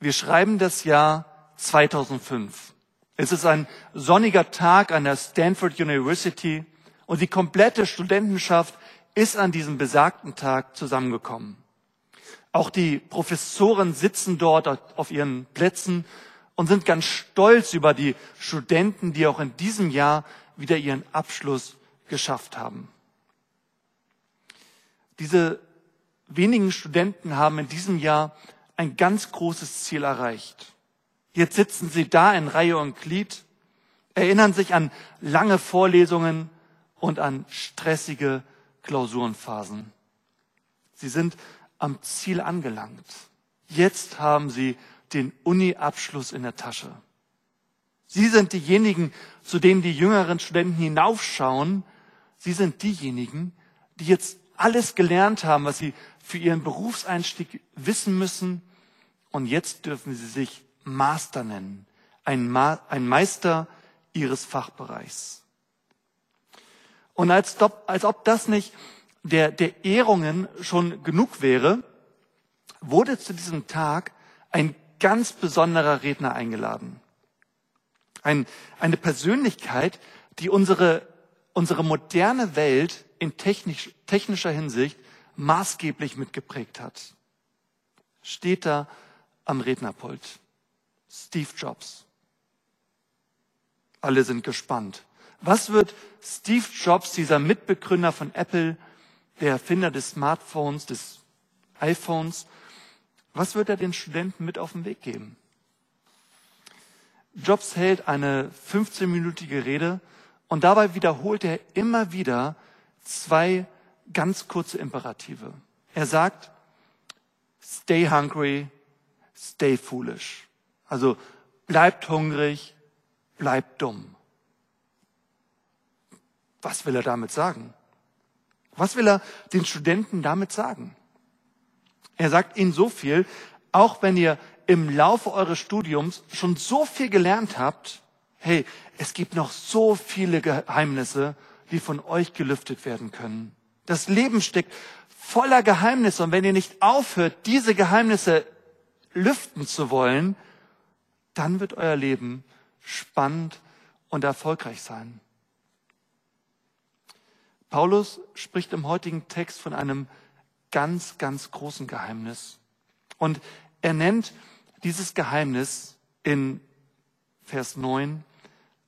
Wir schreiben das Jahr 2005. Es ist ein sonniger Tag an der Stanford University und die komplette Studentenschaft ist an diesem besagten Tag zusammengekommen. Auch die Professoren sitzen dort auf ihren Plätzen und sind ganz stolz über die Studenten, die auch in diesem Jahr wieder ihren Abschluss geschafft haben. Diese wenigen Studenten haben in diesem Jahr ein ganz großes Ziel erreicht. Jetzt sitzen sie da in Reihe und Glied, erinnern sich an lange Vorlesungen und an stressige Klausurenphasen. Sie sind am Ziel angelangt. Jetzt haben sie den Uni-Abschluss in der Tasche. Sie sind diejenigen, zu denen die jüngeren Studenten hinaufschauen. Sie sind diejenigen, die jetzt alles gelernt haben, was sie für ihren Berufseinstieg wissen müssen. Und jetzt dürfen sie sich Master nennen. Ein, Ma ein Meister ihres Fachbereichs. Und als ob, als ob das nicht der, der Ehrungen schon genug wäre, wurde zu diesem Tag ein ganz besonderer Redner eingeladen. Ein, eine Persönlichkeit, die unsere, unsere moderne Welt in technisch, technischer Hinsicht maßgeblich mitgeprägt hat. Steht da am Rednerpult. Steve Jobs. Alle sind gespannt. Was wird Steve Jobs, dieser Mitbegründer von Apple, der Erfinder des Smartphones, des iPhones, was wird er den Studenten mit auf den Weg geben? Jobs hält eine 15-minütige Rede und dabei wiederholt er immer wieder zwei ganz kurze Imperative. Er sagt, stay hungry, stay foolish. Also bleibt hungrig, bleibt dumm. Was will er damit sagen? Was will er den Studenten damit sagen? Er sagt ihnen so viel, auch wenn ihr im Laufe eures Studiums schon so viel gelernt habt, hey, es gibt noch so viele Geheimnisse, die von euch gelüftet werden können. Das Leben steckt voller Geheimnisse und wenn ihr nicht aufhört, diese Geheimnisse lüften zu wollen, dann wird euer Leben spannend und erfolgreich sein. Paulus spricht im heutigen Text von einem ganz, ganz großen Geheimnis. Und er nennt dieses Geheimnis in Vers 9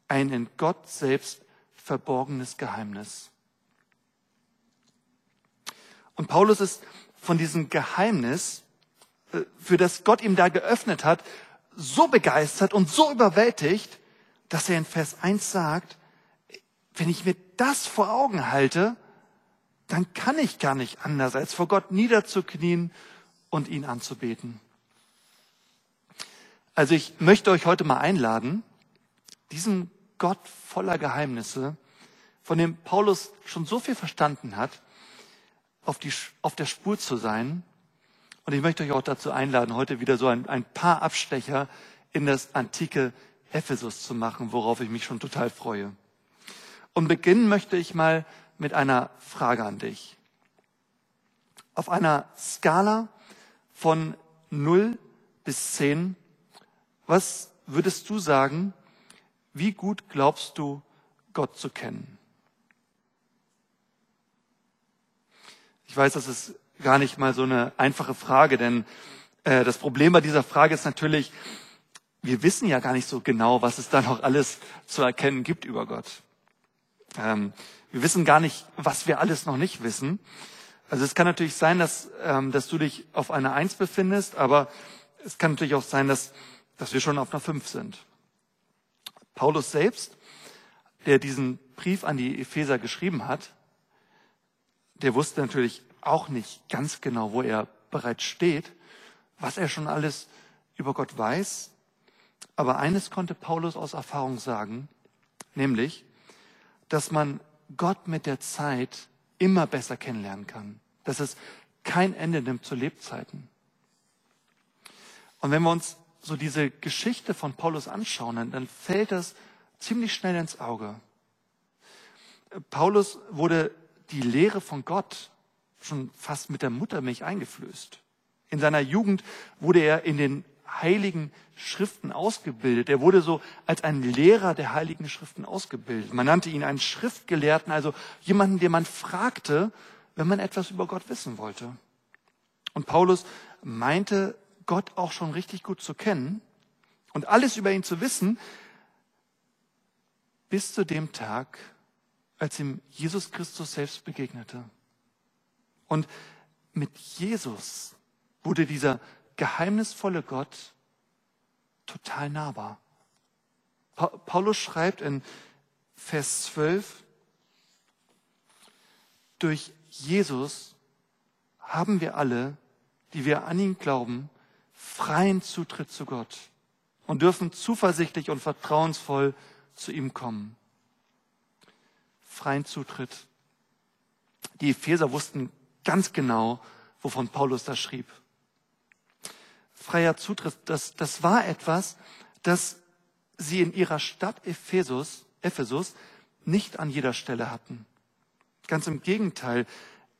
ein in Gott selbst verborgenes Geheimnis. Und Paulus ist von diesem Geheimnis, für das Gott ihm da geöffnet hat, so begeistert und so überwältigt, dass er in Vers 1 sagt, wenn ich mir das vor Augen halte, dann kann ich gar nicht anders, als vor Gott niederzuknien und ihn anzubeten. Also ich möchte euch heute mal einladen, diesen Gott voller Geheimnisse, von dem Paulus schon so viel verstanden hat, auf, die, auf der Spur zu sein. Und ich möchte euch auch dazu einladen, heute wieder so ein, ein paar Abstecher in das antike Ephesus zu machen, worauf ich mich schon total freue. Und beginnen möchte ich mal mit einer Frage an dich. Auf einer Skala von 0 bis 10, was würdest du sagen, wie gut glaubst du, Gott zu kennen? Ich weiß, das ist gar nicht mal so eine einfache Frage, denn äh, das Problem bei dieser Frage ist natürlich, wir wissen ja gar nicht so genau, was es da noch alles zu erkennen gibt über Gott. Ähm, wir wissen gar nicht, was wir alles noch nicht wissen. Also es kann natürlich sein, dass, ähm, dass du dich auf einer Eins befindest, aber es kann natürlich auch sein, dass, dass wir schon auf einer Fünf sind. Paulus selbst, der diesen Brief an die Epheser geschrieben hat, der wusste natürlich auch nicht ganz genau, wo er bereits steht, was er schon alles über Gott weiß. Aber eines konnte Paulus aus Erfahrung sagen, nämlich, dass man Gott mit der Zeit immer besser kennenlernen kann, dass es kein Ende nimmt zu Lebzeiten. Und wenn wir uns so diese Geschichte von Paulus anschauen, dann fällt das ziemlich schnell ins Auge. Paulus wurde die Lehre von Gott schon fast mit der Muttermilch eingeflößt. In seiner Jugend wurde er in den heiligen Schriften ausgebildet. Er wurde so als ein Lehrer der heiligen Schriften ausgebildet. Man nannte ihn einen Schriftgelehrten, also jemanden, den man fragte, wenn man etwas über Gott wissen wollte. Und Paulus meinte, Gott auch schon richtig gut zu kennen und alles über ihn zu wissen, bis zu dem Tag, als ihm Jesus Christus selbst begegnete. Und mit Jesus wurde dieser geheimnisvolle Gott total nahbar. Paulus schreibt in Vers 12, durch Jesus haben wir alle, die wir an ihn glauben, freien Zutritt zu Gott und dürfen zuversichtlich und vertrauensvoll zu ihm kommen. Freien Zutritt. Die Epheser wussten ganz genau, wovon Paulus da schrieb. Freier Zutritt, das, das war etwas, das sie in ihrer Stadt Ephesus, Ephesus nicht an jeder Stelle hatten. Ganz im Gegenteil,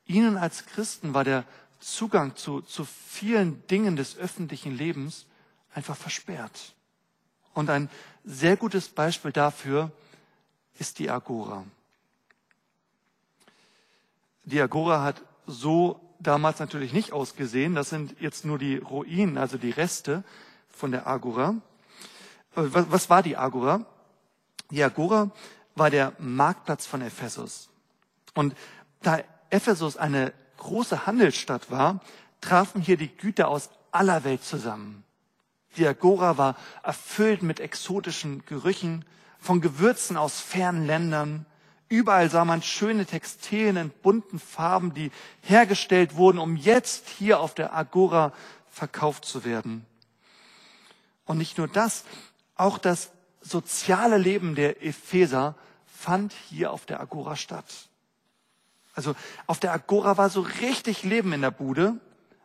ihnen als Christen war der Zugang zu, zu vielen Dingen des öffentlichen Lebens einfach versperrt. Und ein sehr gutes Beispiel dafür ist die Agora. Die Agora hat so damals natürlich nicht ausgesehen. Das sind jetzt nur die Ruinen, also die Reste von der Agora. Äh, was war die Agora? Die Agora war der Marktplatz von Ephesus. Und da Ephesus eine große Handelsstadt war, trafen hier die Güter aus aller Welt zusammen. Die Agora war erfüllt mit exotischen Gerüchen, von Gewürzen aus fernen Ländern, Überall sah man schöne Textilien in bunten Farben, die hergestellt wurden, um jetzt hier auf der Agora verkauft zu werden. Und nicht nur das, auch das soziale Leben der Epheser fand hier auf der Agora statt. Also auf der Agora war so richtig Leben in der Bude.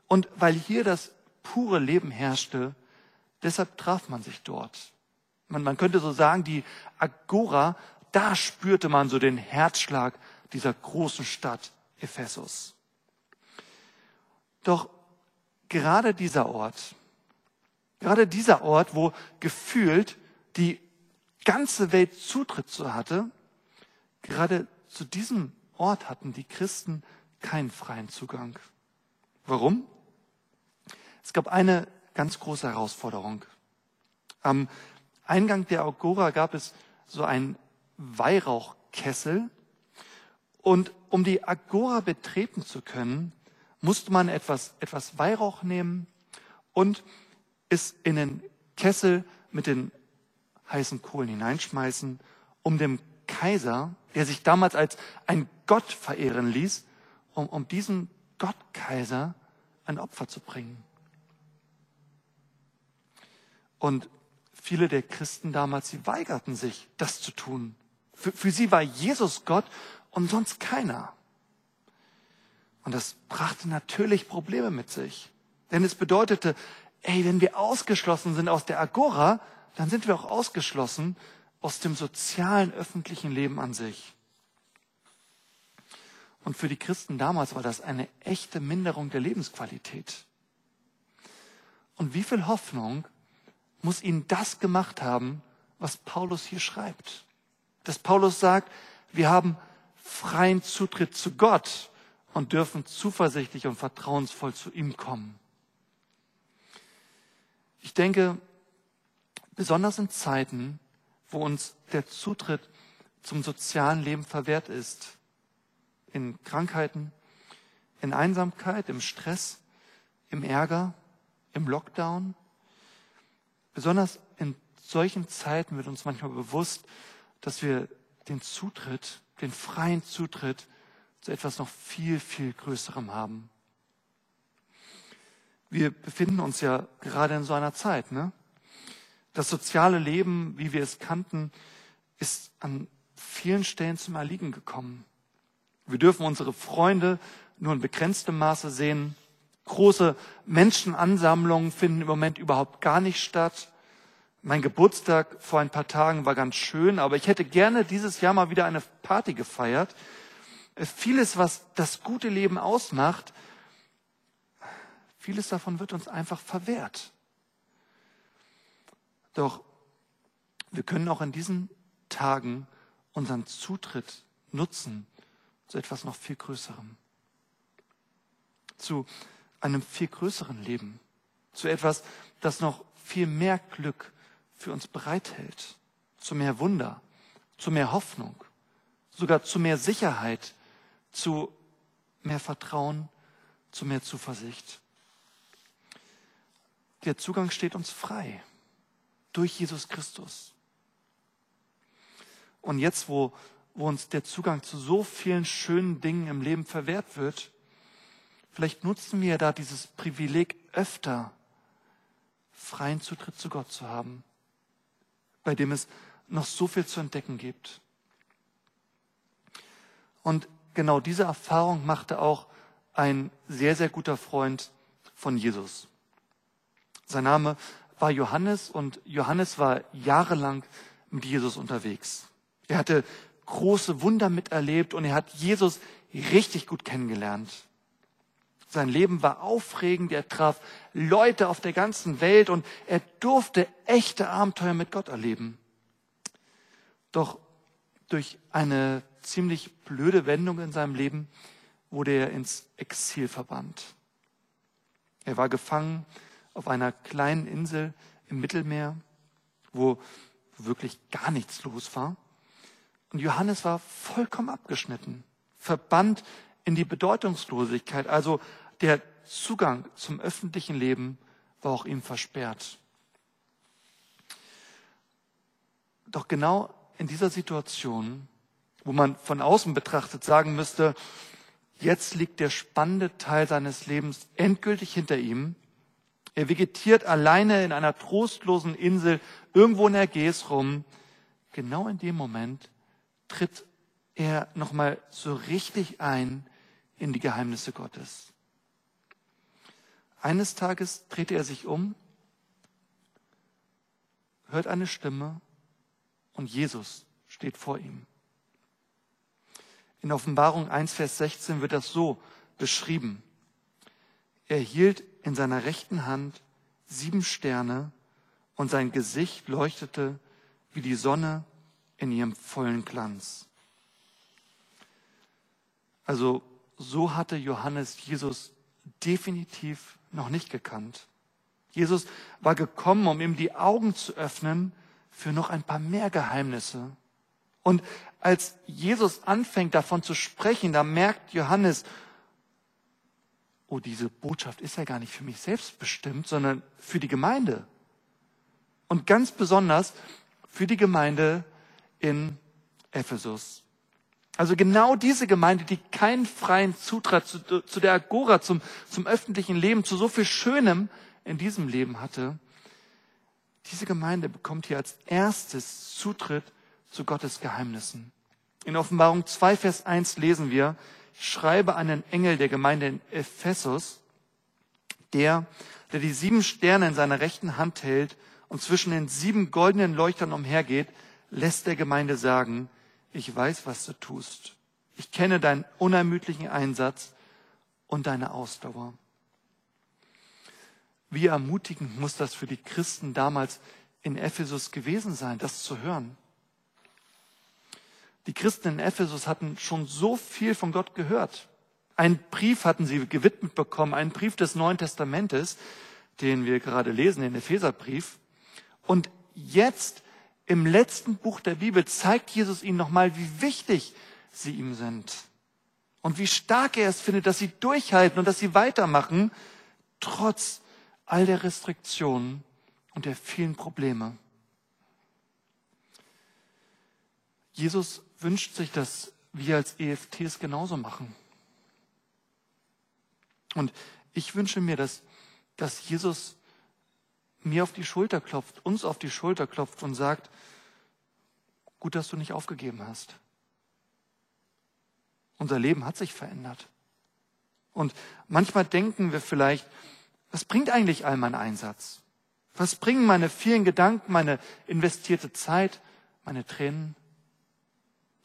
Und weil hier das pure Leben herrschte, deshalb traf man sich dort. Man, man könnte so sagen, die Agora da spürte man so den Herzschlag dieser großen Stadt Ephesus. Doch gerade dieser Ort, gerade dieser Ort, wo gefühlt die ganze Welt Zutritt zu hatte, gerade zu diesem Ort hatten die Christen keinen freien Zugang. Warum? Es gab eine ganz große Herausforderung. Am Eingang der Agora gab es so ein Weihrauchkessel. Und um die Agora betreten zu können, musste man etwas, etwas Weihrauch nehmen und es in den Kessel mit den heißen Kohlen hineinschmeißen, um dem Kaiser, der sich damals als ein Gott verehren ließ, um, um diesem Gottkaiser ein Opfer zu bringen. Und viele der Christen damals, sie weigerten sich, das zu tun. Für, für sie war Jesus Gott und sonst keiner. Und das brachte natürlich Probleme mit sich. Denn es bedeutete, ey, wenn wir ausgeschlossen sind aus der Agora, dann sind wir auch ausgeschlossen aus dem sozialen öffentlichen Leben an sich. Und für die Christen damals war das eine echte Minderung der Lebensqualität. Und wie viel Hoffnung muss ihnen das gemacht haben, was Paulus hier schreibt dass Paulus sagt, wir haben freien Zutritt zu Gott und dürfen zuversichtlich und vertrauensvoll zu ihm kommen. Ich denke, besonders in Zeiten, wo uns der Zutritt zum sozialen Leben verwehrt ist, in Krankheiten, in Einsamkeit, im Stress, im Ärger, im Lockdown, besonders in solchen Zeiten wird uns manchmal bewusst, dass wir den Zutritt, den freien Zutritt zu etwas noch viel, viel Größerem haben. Wir befinden uns ja gerade in so einer Zeit. Ne? Das soziale Leben, wie wir es kannten, ist an vielen Stellen zum Erliegen gekommen. Wir dürfen unsere Freunde nur in begrenztem Maße sehen. Große Menschenansammlungen finden im Moment überhaupt gar nicht statt. Mein Geburtstag vor ein paar Tagen war ganz schön, aber ich hätte gerne dieses Jahr mal wieder eine Party gefeiert. Vieles, was das gute Leben ausmacht, vieles davon wird uns einfach verwehrt. Doch wir können auch in diesen Tagen unseren Zutritt nutzen zu etwas noch viel Größerem. Zu einem viel größeren Leben. Zu etwas, das noch viel mehr Glück für uns bereithält. Zu mehr Wunder, zu mehr Hoffnung, sogar zu mehr Sicherheit, zu mehr Vertrauen, zu mehr Zuversicht. Der Zugang steht uns frei durch Jesus Christus. Und jetzt, wo, wo uns der Zugang zu so vielen schönen Dingen im Leben verwehrt wird, vielleicht nutzen wir da dieses Privileg öfter, freien Zutritt zu Gott zu haben, bei dem es noch so viel zu entdecken gibt. Und genau diese Erfahrung machte auch ein sehr, sehr guter Freund von Jesus. Sein Name war Johannes und Johannes war jahrelang mit Jesus unterwegs. Er hatte große Wunder miterlebt und er hat Jesus richtig gut kennengelernt. Sein Leben war aufregend, er traf Leute auf der ganzen Welt und er durfte echte Abenteuer mit Gott erleben. Doch durch eine ziemlich blöde Wendung in seinem Leben wurde er ins Exil verbannt. Er war gefangen auf einer kleinen Insel im Mittelmeer, wo wirklich gar nichts los war. Und Johannes war vollkommen abgeschnitten, verbannt in die Bedeutungslosigkeit. Also der Zugang zum öffentlichen Leben war auch ihm versperrt. Doch genau in dieser Situation, wo man von außen betrachtet sagen müsste, jetzt liegt der spannende Teil seines Lebens endgültig hinter ihm. Er vegetiert alleine in einer trostlosen Insel irgendwo in der Ägäis rum. Genau in dem Moment tritt er nochmal so richtig ein in die Geheimnisse Gottes. Eines Tages drehte er sich um, hört eine Stimme und Jesus steht vor ihm. In Offenbarung 1, Vers 16 wird das so beschrieben. Er hielt in seiner rechten Hand sieben Sterne und sein Gesicht leuchtete wie die Sonne in ihrem vollen Glanz. Also so hatte Johannes Jesus definitiv noch nicht gekannt. Jesus war gekommen, um ihm die Augen zu öffnen für noch ein paar mehr Geheimnisse. Und als Jesus anfängt davon zu sprechen, da merkt Johannes, oh, diese Botschaft ist ja gar nicht für mich selbst bestimmt, sondern für die Gemeinde. Und ganz besonders für die Gemeinde in Ephesus. Also genau diese Gemeinde, die keinen freien Zutritt zu, zu der Agora, zum, zum öffentlichen Leben, zu so viel Schönem in diesem Leben hatte, diese Gemeinde bekommt hier als erstes Zutritt zu Gottes Geheimnissen. In Offenbarung 2, Vers 1 lesen wir, ich schreibe an den Engel der Gemeinde in Ephesus, der, der die sieben Sterne in seiner rechten Hand hält und zwischen den sieben goldenen Leuchtern umhergeht, lässt der Gemeinde sagen, ich weiß, was du tust. Ich kenne deinen unermüdlichen Einsatz und deine Ausdauer. Wie ermutigend muss das für die Christen damals in Ephesus gewesen sein, das zu hören. Die Christen in Ephesus hatten schon so viel von Gott gehört. Einen Brief hatten sie gewidmet bekommen, einen Brief des Neuen Testamentes, den wir gerade lesen, den Epheserbrief. Und jetzt im letzten Buch der Bibel zeigt Jesus ihnen nochmal, wie wichtig sie ihm sind. Und wie stark er es findet, dass sie durchhalten und dass sie weitermachen, trotz all der Restriktionen und der vielen Probleme. Jesus wünscht sich, dass wir als EFT es genauso machen. Und ich wünsche mir, dass, dass Jesus mir auf die Schulter klopft, uns auf die Schulter klopft und sagt, gut, dass du nicht aufgegeben hast. Unser Leben hat sich verändert. Und manchmal denken wir vielleicht, was bringt eigentlich all mein Einsatz? Was bringen meine vielen Gedanken, meine investierte Zeit, meine Tränen?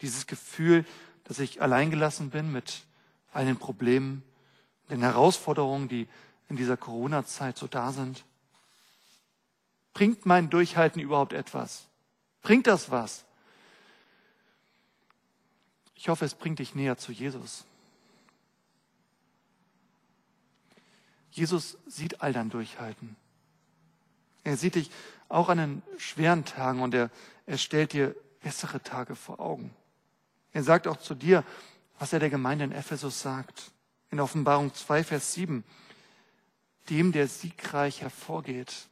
Dieses Gefühl, dass ich alleingelassen bin mit all den Problemen, den Herausforderungen, die in dieser Corona-Zeit so da sind. Bringt mein Durchhalten überhaupt etwas? Bringt das was? Ich hoffe, es bringt dich näher zu Jesus. Jesus sieht all dein Durchhalten. Er sieht dich auch an den schweren Tagen und er, er stellt dir bessere Tage vor Augen. Er sagt auch zu dir, was er der Gemeinde in Ephesus sagt. In Offenbarung 2, Vers 7. Dem, der siegreich hervorgeht,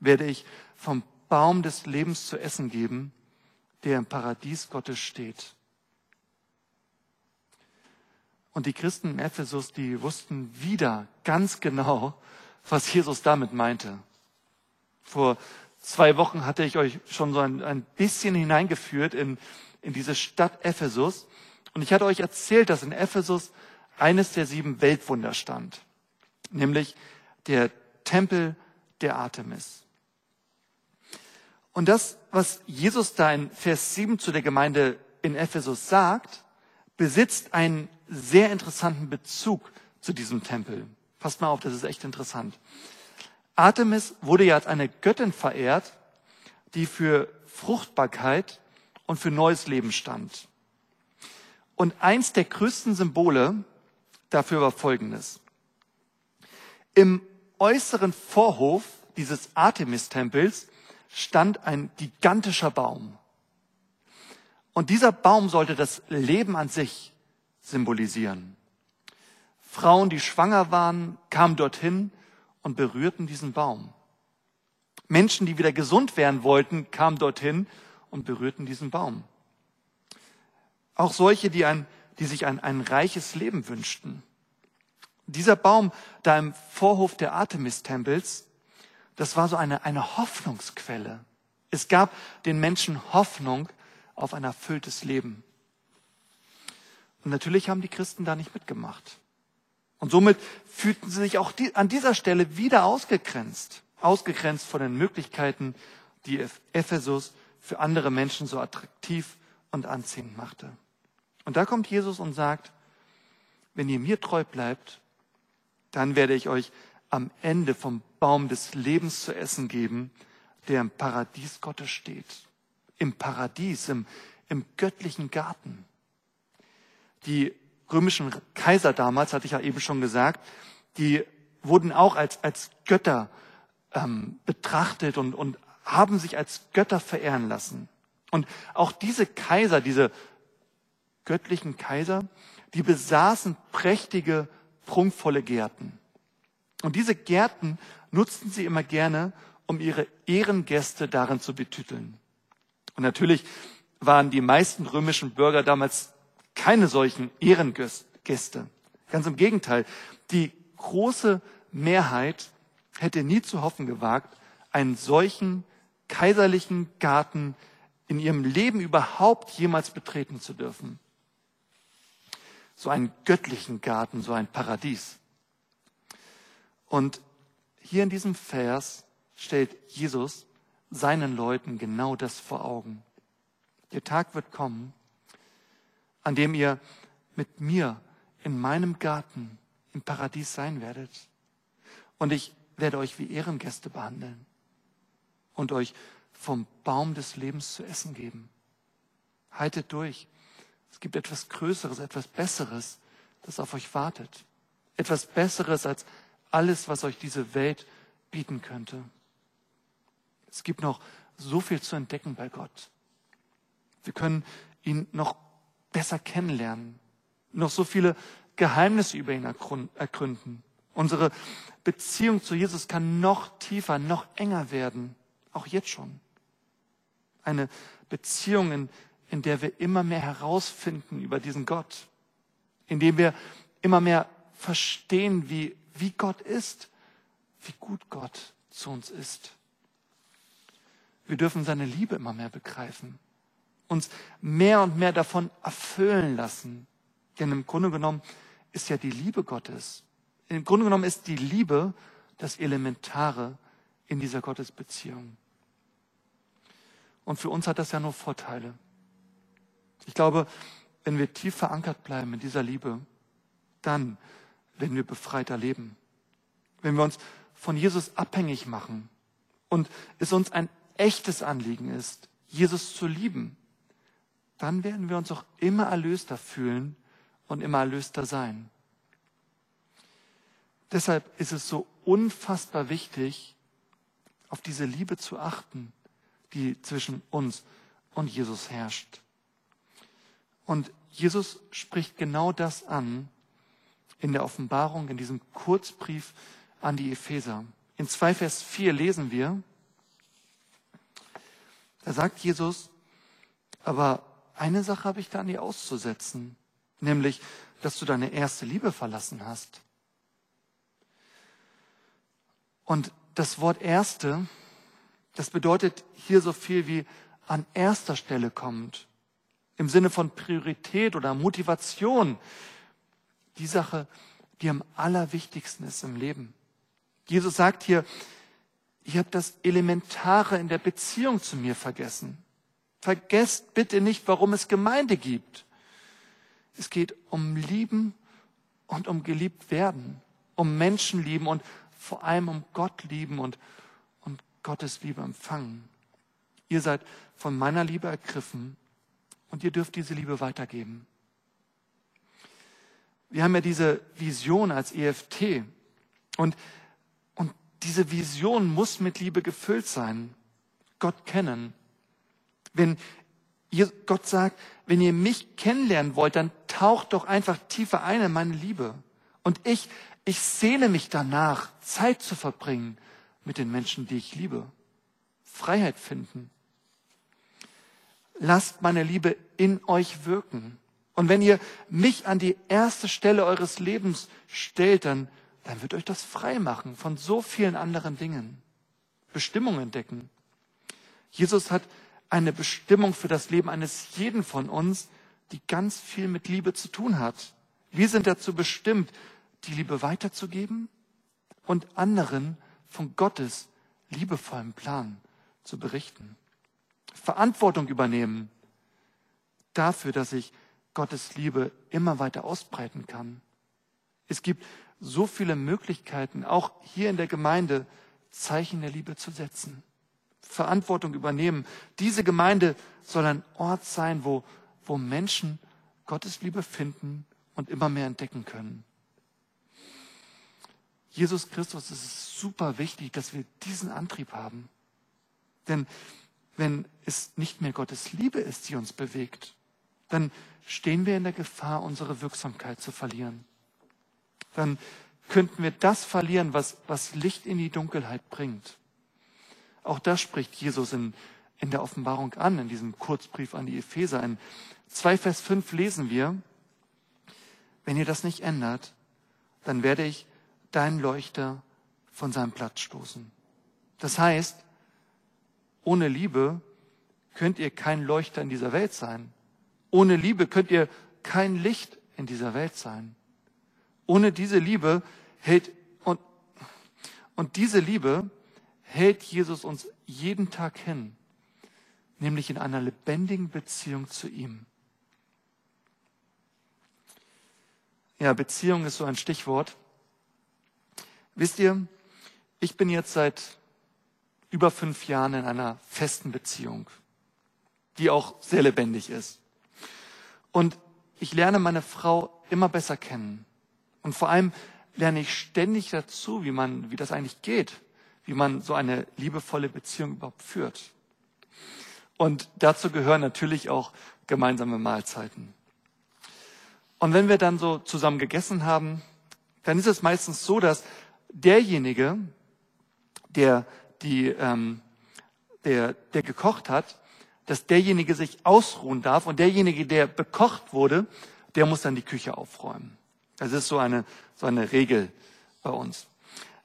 werde ich vom Baum des Lebens zu essen geben, der im Paradies Gottes steht. Und die Christen in Ephesus, die wussten wieder ganz genau, was Jesus damit meinte. Vor zwei Wochen hatte ich euch schon so ein, ein bisschen hineingeführt in, in diese Stadt Ephesus. Und ich hatte euch erzählt, dass in Ephesus eines der sieben Weltwunder stand, nämlich der Tempel der Artemis. Und das, was Jesus da in Vers 7 zu der Gemeinde in Ephesus sagt, besitzt einen sehr interessanten Bezug zu diesem Tempel. Passt mal auf, das ist echt interessant. Artemis wurde ja als eine Göttin verehrt, die für Fruchtbarkeit und für neues Leben stand. Und eins der größten Symbole dafür war Folgendes. Im äußeren Vorhof dieses Artemis-Tempels stand ein gigantischer Baum. Und dieser Baum sollte das Leben an sich symbolisieren. Frauen, die schwanger waren, kamen dorthin und berührten diesen Baum. Menschen, die wieder gesund werden wollten, kamen dorthin und berührten diesen Baum. Auch solche, die, ein, die sich ein, ein reiches Leben wünschten. Dieser Baum da im Vorhof der Artemis-Tempels, das war so eine, eine Hoffnungsquelle. Es gab den Menschen Hoffnung auf ein erfülltes Leben. Und natürlich haben die Christen da nicht mitgemacht. Und somit fühlten sie sich auch die, an dieser Stelle wieder ausgegrenzt. Ausgegrenzt von den Möglichkeiten, die Ephesus für andere Menschen so attraktiv und anziehend machte. Und da kommt Jesus und sagt, wenn ihr mir treu bleibt, dann werde ich euch am Ende vom Baum des Lebens zu essen geben, der im Paradies Gottes steht. Im Paradies, im, im göttlichen Garten. Die römischen Kaiser damals, hatte ich ja eben schon gesagt, die wurden auch als, als Götter ähm, betrachtet und, und haben sich als Götter verehren lassen. Und auch diese Kaiser, diese göttlichen Kaiser, die besaßen prächtige, prunkvolle Gärten. Und diese Gärten nutzten sie immer gerne, um ihre Ehrengäste darin zu betüteln. Und natürlich waren die meisten römischen Bürger damals keine solchen Ehrengäste. Ganz im Gegenteil. Die große Mehrheit hätte nie zu hoffen gewagt, einen solchen kaiserlichen Garten in ihrem Leben überhaupt jemals betreten zu dürfen. So einen göttlichen Garten, so ein Paradies. Und hier in diesem Vers stellt Jesus seinen Leuten genau das vor Augen. Der Tag wird kommen, an dem ihr mit mir in meinem Garten im Paradies sein werdet. Und ich werde euch wie Ehrengäste behandeln und euch vom Baum des Lebens zu essen geben. Haltet durch. Es gibt etwas Größeres, etwas Besseres, das auf euch wartet. Etwas Besseres als alles, was euch diese Welt bieten könnte. Es gibt noch so viel zu entdecken bei Gott. Wir können ihn noch besser kennenlernen, noch so viele Geheimnisse über ihn ergründen. Unsere Beziehung zu Jesus kann noch tiefer, noch enger werden, auch jetzt schon. Eine Beziehung, in, in der wir immer mehr herausfinden über diesen Gott, in dem wir immer mehr verstehen, wie, wie Gott ist, wie gut Gott zu uns ist. Wir dürfen seine Liebe immer mehr begreifen uns mehr und mehr davon erfüllen lassen. Denn im Grunde genommen ist ja die Liebe Gottes, im Grunde genommen ist die Liebe das Elementare in dieser Gottesbeziehung. Und für uns hat das ja nur Vorteile. Ich glaube, wenn wir tief verankert bleiben in dieser Liebe, dann werden wir befreiter leben. Wenn wir uns von Jesus abhängig machen und es uns ein echtes Anliegen ist, Jesus zu lieben, dann werden wir uns auch immer erlöster fühlen und immer erlöster sein. Deshalb ist es so unfassbar wichtig, auf diese Liebe zu achten, die zwischen uns und Jesus herrscht. Und Jesus spricht genau das an in der Offenbarung, in diesem Kurzbrief an die Epheser. In 2 Vers 4 lesen wir, da sagt Jesus, aber eine Sache habe ich da an dir auszusetzen, nämlich, dass du deine erste Liebe verlassen hast. Und das Wort erste, das bedeutet hier so viel wie an erster Stelle kommt. Im Sinne von Priorität oder Motivation. Die Sache, die am allerwichtigsten ist im Leben. Jesus sagt hier, ihr habt das Elementare in der Beziehung zu mir vergessen. Vergesst bitte nicht, warum es Gemeinde gibt. Es geht um Lieben und um geliebt werden, um Menschen lieben und vor allem um Gott lieben und, und Gottes Liebe empfangen. Ihr seid von meiner Liebe ergriffen und ihr dürft diese Liebe weitergeben. Wir haben ja diese Vision als EFT und, und diese Vision muss mit Liebe gefüllt sein. Gott kennen. Wenn ihr, Gott sagt, wenn ihr mich kennenlernen wollt, dann taucht doch einfach tiefer ein in meine Liebe. Und ich, ich sehne mich danach, Zeit zu verbringen mit den Menschen, die ich liebe. Freiheit finden. Lasst meine Liebe in euch wirken. Und wenn ihr mich an die erste Stelle eures Lebens stellt, dann, dann wird euch das frei machen von so vielen anderen Dingen. Bestimmung entdecken. Jesus hat eine Bestimmung für das Leben eines jeden von uns, die ganz viel mit Liebe zu tun hat. Wir sind dazu bestimmt, die Liebe weiterzugeben und anderen von Gottes liebevollem Plan zu berichten. Verantwortung übernehmen dafür, dass ich Gottes Liebe immer weiter ausbreiten kann. Es gibt so viele Möglichkeiten, auch hier in der Gemeinde Zeichen der Liebe zu setzen. Verantwortung übernehmen. Diese Gemeinde soll ein Ort sein, wo, wo Menschen Gottes Liebe finden und immer mehr entdecken können. Jesus Christus, es ist super wichtig, dass wir diesen Antrieb haben. Denn wenn es nicht mehr Gottes Liebe ist, die uns bewegt, dann stehen wir in der Gefahr, unsere Wirksamkeit zu verlieren. Dann könnten wir das verlieren, was, was Licht in die Dunkelheit bringt. Auch das spricht Jesus in, in der Offenbarung an, in diesem Kurzbrief an die Epheser. In 2 Vers 5 lesen wir, wenn ihr das nicht ändert, dann werde ich dein Leuchter von seinem Platz stoßen. Das heißt, ohne Liebe könnt ihr kein Leuchter in dieser Welt sein. Ohne Liebe könnt ihr kein Licht in dieser Welt sein. Ohne diese Liebe hält und, und diese Liebe hält Jesus uns jeden Tag hin, nämlich in einer lebendigen Beziehung zu ihm. Ja, Beziehung ist so ein Stichwort. Wisst ihr, ich bin jetzt seit über fünf Jahren in einer festen Beziehung, die auch sehr lebendig ist. Und ich lerne meine Frau immer besser kennen. Und vor allem lerne ich ständig dazu, wie man, wie das eigentlich geht, wie man so eine liebevolle Beziehung überhaupt führt. Und dazu gehören natürlich auch gemeinsame Mahlzeiten. Und wenn wir dann so zusammen gegessen haben, dann ist es meistens so, dass derjenige, der, die, ähm, der, der gekocht hat, dass derjenige sich ausruhen darf und derjenige, der bekocht wurde, der muss dann die Küche aufräumen. Das ist so eine, so eine Regel bei uns.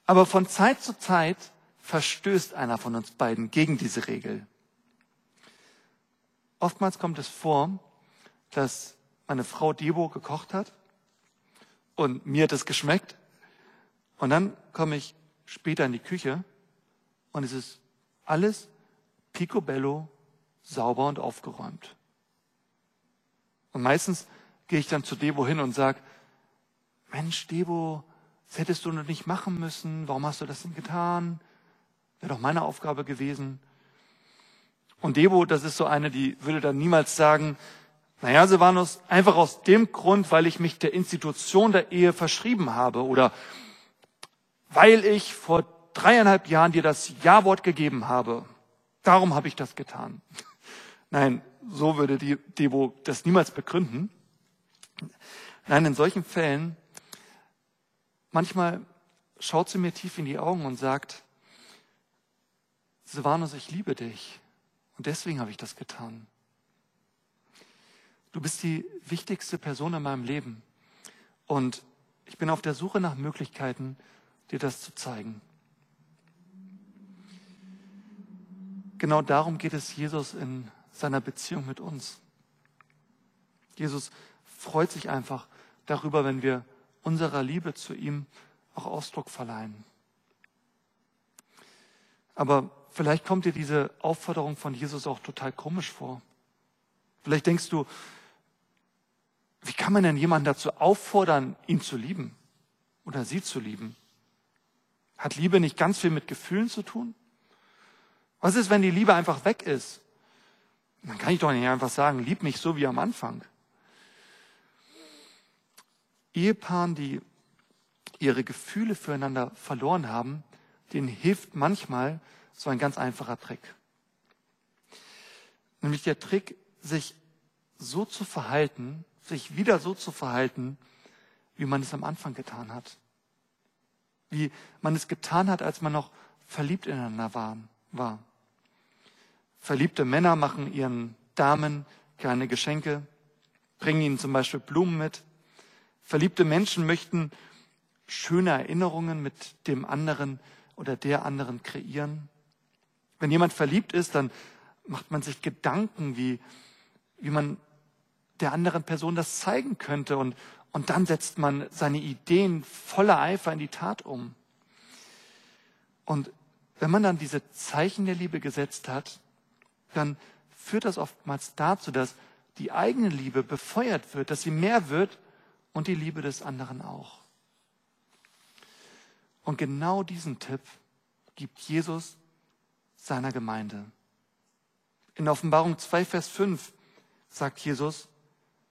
Aber von Zeit zu Zeit verstößt einer von uns beiden gegen diese Regel. Oftmals kommt es vor, dass meine Frau Debo gekocht hat und mir hat es geschmeckt und dann komme ich später in die Küche und es ist alles picobello, sauber und aufgeräumt. Und meistens gehe ich dann zu Debo hin und sage, Mensch, Debo, das hättest du noch nicht machen müssen. Warum hast du das denn getan? Wäre doch meine Aufgabe gewesen. Und Debo, das ist so eine, die würde dann niemals sagen, naja, Silvanus, einfach aus dem Grund, weil ich mich der Institution der Ehe verschrieben habe oder weil ich vor dreieinhalb Jahren dir das Ja-Wort gegeben habe. Darum habe ich das getan. Nein, so würde die Debo das niemals begründen. Nein, in solchen Fällen, manchmal schaut sie mir tief in die Augen und sagt, Silvanus, ich liebe dich. Und deswegen habe ich das getan. Du bist die wichtigste Person in meinem Leben. Und ich bin auf der Suche nach Möglichkeiten, dir das zu zeigen. Genau darum geht es Jesus in seiner Beziehung mit uns. Jesus freut sich einfach darüber, wenn wir unserer Liebe zu ihm auch Ausdruck verleihen. Aber vielleicht kommt dir diese Aufforderung von Jesus auch total komisch vor. Vielleicht denkst du, wie kann man denn jemanden dazu auffordern, ihn zu lieben oder sie zu lieben? Hat Liebe nicht ganz viel mit Gefühlen zu tun? Was ist, wenn die Liebe einfach weg ist? Dann kann ich doch nicht einfach sagen, lieb mich so wie am Anfang. Ehepaaren, die ihre Gefühle füreinander verloren haben, denen hilft manchmal so ein ganz einfacher Trick. Nämlich der Trick, sich so zu verhalten, sich wieder so zu verhalten, wie man es am Anfang getan hat. Wie man es getan hat, als man noch verliebt ineinander war. Verliebte Männer machen ihren Damen keine Geschenke, bringen ihnen zum Beispiel Blumen mit. Verliebte Menschen möchten schöne Erinnerungen mit dem anderen oder der anderen kreieren. Wenn jemand verliebt ist, dann macht man sich Gedanken, wie, wie man der anderen Person das zeigen könnte und, und dann setzt man seine Ideen voller Eifer in die Tat um. Und wenn man dann diese Zeichen der Liebe gesetzt hat, dann führt das oftmals dazu, dass die eigene Liebe befeuert wird, dass sie mehr wird und die Liebe des anderen auch. Und genau diesen Tipp gibt Jesus seiner Gemeinde. In Offenbarung 2, Vers 5 sagt Jesus,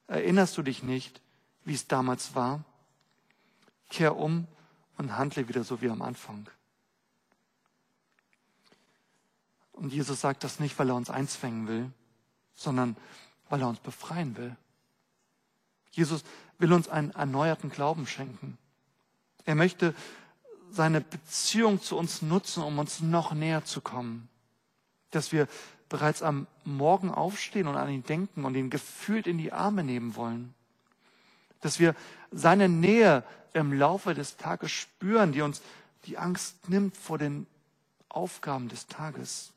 erinnerst du dich nicht, wie es damals war? Kehr um und handle wieder so wie am Anfang. Und Jesus sagt das nicht, weil er uns einzwängen will, sondern weil er uns befreien will. Jesus will uns einen erneuerten Glauben schenken. Er möchte seine Beziehung zu uns nutzen, um uns noch näher zu kommen. Dass wir bereits am Morgen aufstehen und an ihn denken und ihn gefühlt in die Arme nehmen wollen. Dass wir seine Nähe im Laufe des Tages spüren, die uns die Angst nimmt vor den Aufgaben des Tages.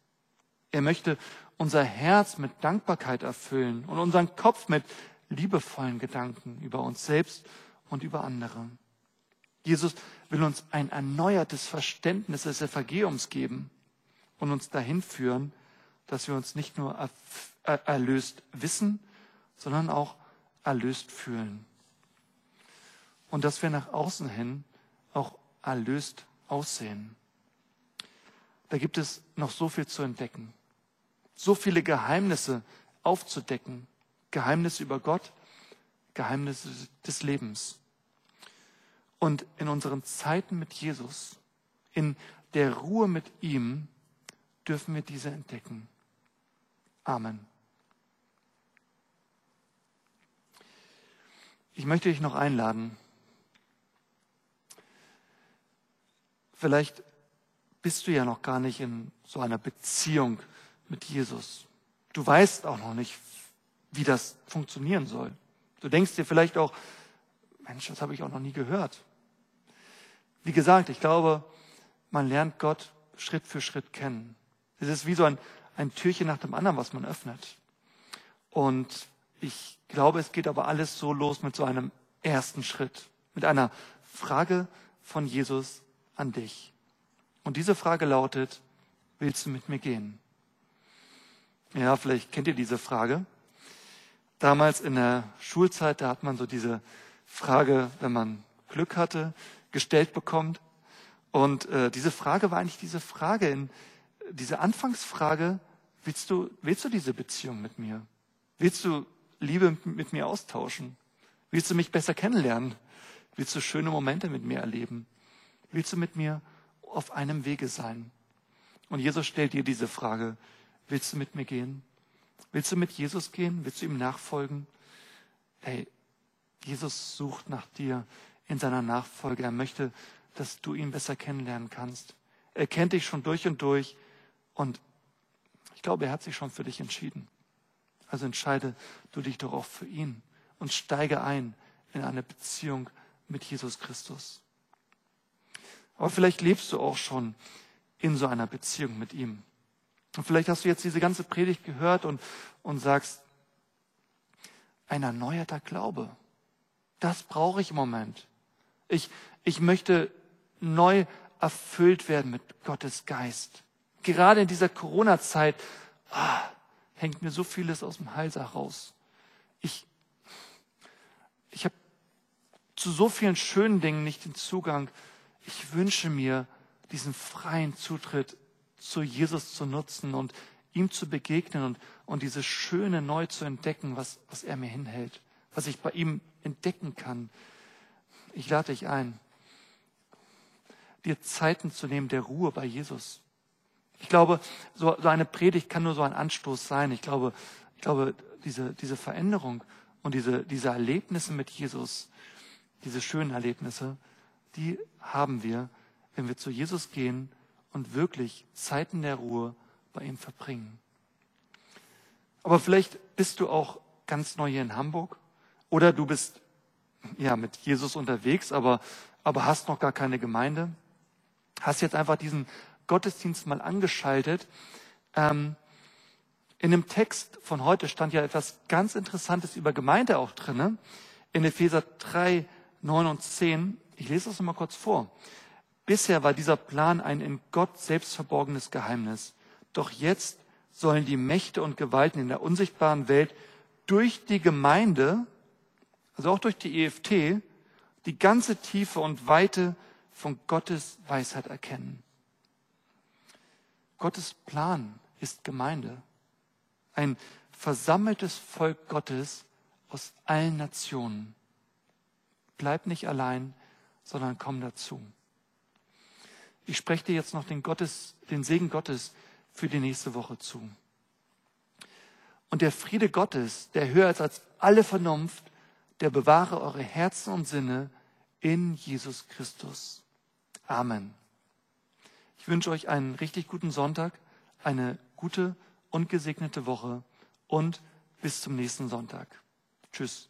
Er möchte unser Herz mit Dankbarkeit erfüllen und unseren Kopf mit liebevollen Gedanken über uns selbst und über andere. Jesus will uns ein erneuertes Verständnis des Evangeliums geben und uns dahin führen, dass wir uns nicht nur erlöst wissen, sondern auch erlöst fühlen. Und dass wir nach außen hin auch erlöst aussehen. Da gibt es noch so viel zu entdecken, so viele Geheimnisse aufzudecken, Geheimnisse über Gott, Geheimnisse des Lebens. Und in unseren Zeiten mit Jesus, in der Ruhe mit ihm, dürfen wir diese entdecken. Amen. Ich möchte dich noch einladen. Vielleicht bist du ja noch gar nicht in so einer Beziehung mit Jesus. Du weißt auch noch nicht, wie das funktionieren soll. Du denkst dir vielleicht auch, Mensch, das habe ich auch noch nie gehört. Wie gesagt, ich glaube, man lernt Gott Schritt für Schritt kennen. Es ist wie so ein, ein Türchen nach dem anderen, was man öffnet. Und ich glaube, es geht aber alles so los mit so einem ersten Schritt, mit einer Frage von Jesus an dich. Und diese Frage lautet, willst du mit mir gehen? Ja, vielleicht kennt ihr diese Frage. Damals in der Schulzeit, da hat man so diese Frage, wenn man Glück hatte, gestellt bekommt. Und äh, diese Frage war eigentlich diese Frage, in, diese Anfangsfrage, willst du, willst du diese Beziehung mit mir? Willst du Liebe mit mir austauschen? Willst du mich besser kennenlernen? Willst du schöne Momente mit mir erleben? Willst du mit mir auf einem Wege sein? Und Jesus stellt dir diese Frage, willst du mit mir gehen? Willst du mit Jesus gehen? Willst du ihm nachfolgen? Hey, Jesus sucht nach dir in seiner Nachfolge. Er möchte, dass du ihn besser kennenlernen kannst. Er kennt dich schon durch und durch und ich glaube, er hat sich schon für dich entschieden. Also entscheide du dich doch auch für ihn und steige ein in eine Beziehung mit Jesus Christus. Aber vielleicht lebst du auch schon in so einer Beziehung mit ihm. Und vielleicht hast du jetzt diese ganze Predigt gehört und, und sagst, ein erneuerter Glaube, das brauche ich im Moment. Ich, ich möchte neu erfüllt werden mit Gottes Geist. Gerade in dieser Corona-Zeit ah, hängt mir so vieles aus dem Hals heraus. Ich, ich habe zu so vielen schönen Dingen nicht den Zugang. Ich wünsche mir diesen freien Zutritt zu Jesus zu nutzen und ihm zu begegnen und, und dieses Schöne neu zu entdecken, was, was er mir hinhält, was ich bei ihm entdecken kann. Ich lade dich ein, dir Zeiten zu nehmen der Ruhe bei Jesus. Ich glaube, so, so eine Predigt kann nur so ein Anstoß sein. Ich glaube, ich glaube, diese, diese Veränderung und diese, diese Erlebnisse mit Jesus, diese schönen Erlebnisse, die haben wir, wenn wir zu Jesus gehen und wirklich Zeiten der Ruhe bei ihm verbringen. Aber vielleicht bist du auch ganz neu hier in Hamburg oder du bist ja mit Jesus unterwegs, aber, aber hast noch gar keine Gemeinde. Hast jetzt einfach diesen Gottesdienst mal angeschaltet. Ähm, in dem Text von heute stand ja etwas ganz Interessantes über Gemeinde auch drin. In Epheser 3, 9 und 10. Ich lese das nochmal kurz vor. Bisher war dieser Plan ein in Gott selbst verborgenes Geheimnis. Doch jetzt sollen die Mächte und Gewalten in der unsichtbaren Welt durch die Gemeinde, also auch durch die EFT, die ganze Tiefe und Weite von Gottes Weisheit erkennen. Gottes Plan ist Gemeinde. Ein versammeltes Volk Gottes aus allen Nationen. Bleib nicht allein, sondern komm dazu. Ich spreche dir jetzt noch den, Gottes, den Segen Gottes für die nächste Woche zu. Und der Friede Gottes, der höher ist als alle Vernunft, der bewahre eure Herzen und Sinne in Jesus Christus. Amen. Ich wünsche euch einen richtig guten Sonntag, eine gute und gesegnete Woche und bis zum nächsten Sonntag. Tschüss.